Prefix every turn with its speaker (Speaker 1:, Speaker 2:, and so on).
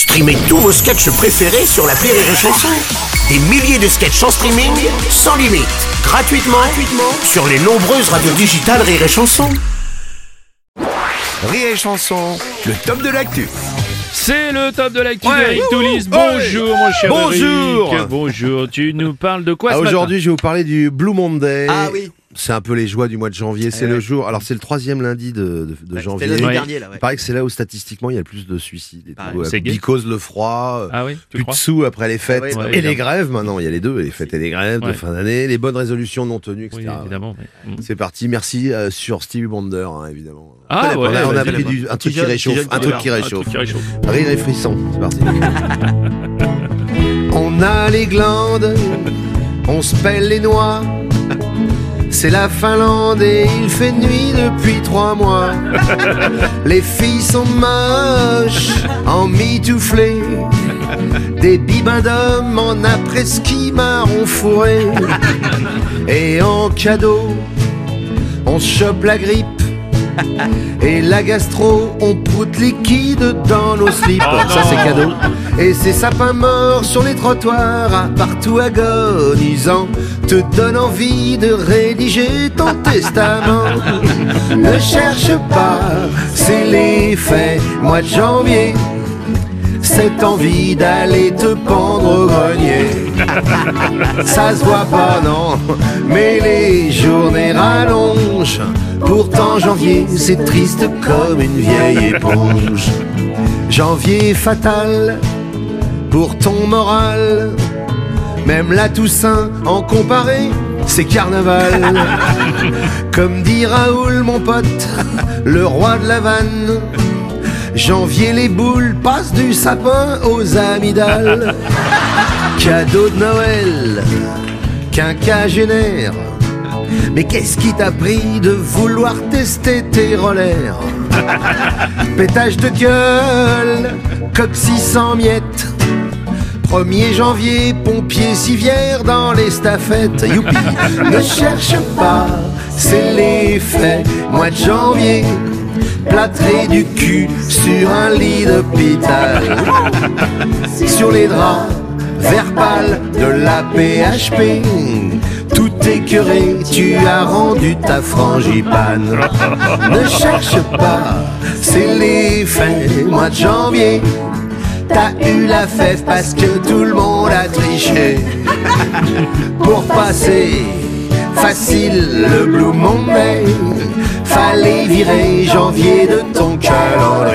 Speaker 1: Streamez tous vos sketchs préférés sur la Rire et Chanson. Des milliers de sketchs en streaming, sans limite, gratuitement, gratuitement sur les nombreuses radios digitales Rire et Chanson. Rire et Chanson, le top de l'actu.
Speaker 2: C'est le top de l'actu
Speaker 3: Ouais.
Speaker 2: d'Eric Toulis.
Speaker 3: Ouais.
Speaker 2: Bonjour mon cher
Speaker 3: Bonjour.
Speaker 2: Eric. Bonjour. Tu nous parles de quoi
Speaker 3: Ah,
Speaker 2: ce matin
Speaker 3: Aujourd'hui, je vais vous parler du Blue Monday.
Speaker 4: Ah oui.
Speaker 3: C'est un peu les joies du mois de janvier. C'est
Speaker 4: Eh
Speaker 3: le
Speaker 4: ouais.
Speaker 3: jour. Alors, c'est le troisième lundi de, de- de
Speaker 4: Ouais,
Speaker 3: janvier.
Speaker 4: C'était l'année
Speaker 2: Ouais.
Speaker 4: dernière, là, ouais.
Speaker 3: Il paraît que c'est là où statistiquement il y a le plus de suicides.
Speaker 4: Pareil.
Speaker 3: tout.
Speaker 2: C'est gay.
Speaker 3: Because le froid. euh,
Speaker 2: Ah oui, tu
Speaker 3: plus
Speaker 2: crois
Speaker 3: de sous après les fêtes et les grèves maintenant. Il y a les deux, les fêtes et les grèves de fin d'année, les bonnes résolutions non tenues, etc.
Speaker 2: Oui, évidemment. mais- Mm.
Speaker 3: C'est parti. Merci euh, sur Stevie Wonder, hein, évidemment.
Speaker 2: Ah
Speaker 3: on
Speaker 2: ouais,
Speaker 3: a, on a pris du, un truc qui réchauffe. Un truc qui réchauffe. Rire et frisson, c'est parti. on a les glandes, on se pèle les noix. C'est la Finlande et il fait nuit depuis trois mois. Les filles sont moches, en mitouflé. Des bibins d'hommes en après-ski marron fourré. Et en cadeau, on chope la grippe. Et la gastro, on proute liquide dans nos slips. Ça, c'est cadeau. Et ces sapins morts sur les trottoirs, à partout agonisant, te donnent envie de rédiger ton testament. ne cherche pas, c'est l'effet, mois de janvier. Cette envie d'aller te pendre au grenier. Ça se voit pas, non, mais les journées rallongent. Pourtant, janvier, c'est triste comme une vieille éponge. Janvier fatal pour ton moral. Même la Toussaint, en comparé, c'est carnaval. Comme dit Raoul, mon pote, le roi de la vanne. Janvier, les boules passent du sapin aux amygdales. Cadeau de Noël, quinquagénaire. Mais qu'est-ce qui t'a pris de vouloir tester tes rollers Pétage de gueule, coccyx sans miettes. 1er janvier, pompier civière dans les staffettes. Youpi, ne cherche pas, c'est l'effet. Mois de janvier, plâtré du cul sur un lit d'hôpital. Sur les draps, vert pâle de la PHP. Écœuré, tu as rendu ta frangipane. Ne cherche pas, c'est l'effet. Mois de janvier, t'as eu la fève parce que tout le monde a triché. Pour passer facile le Blue Monday, fallait virer janvier de ton calendrier.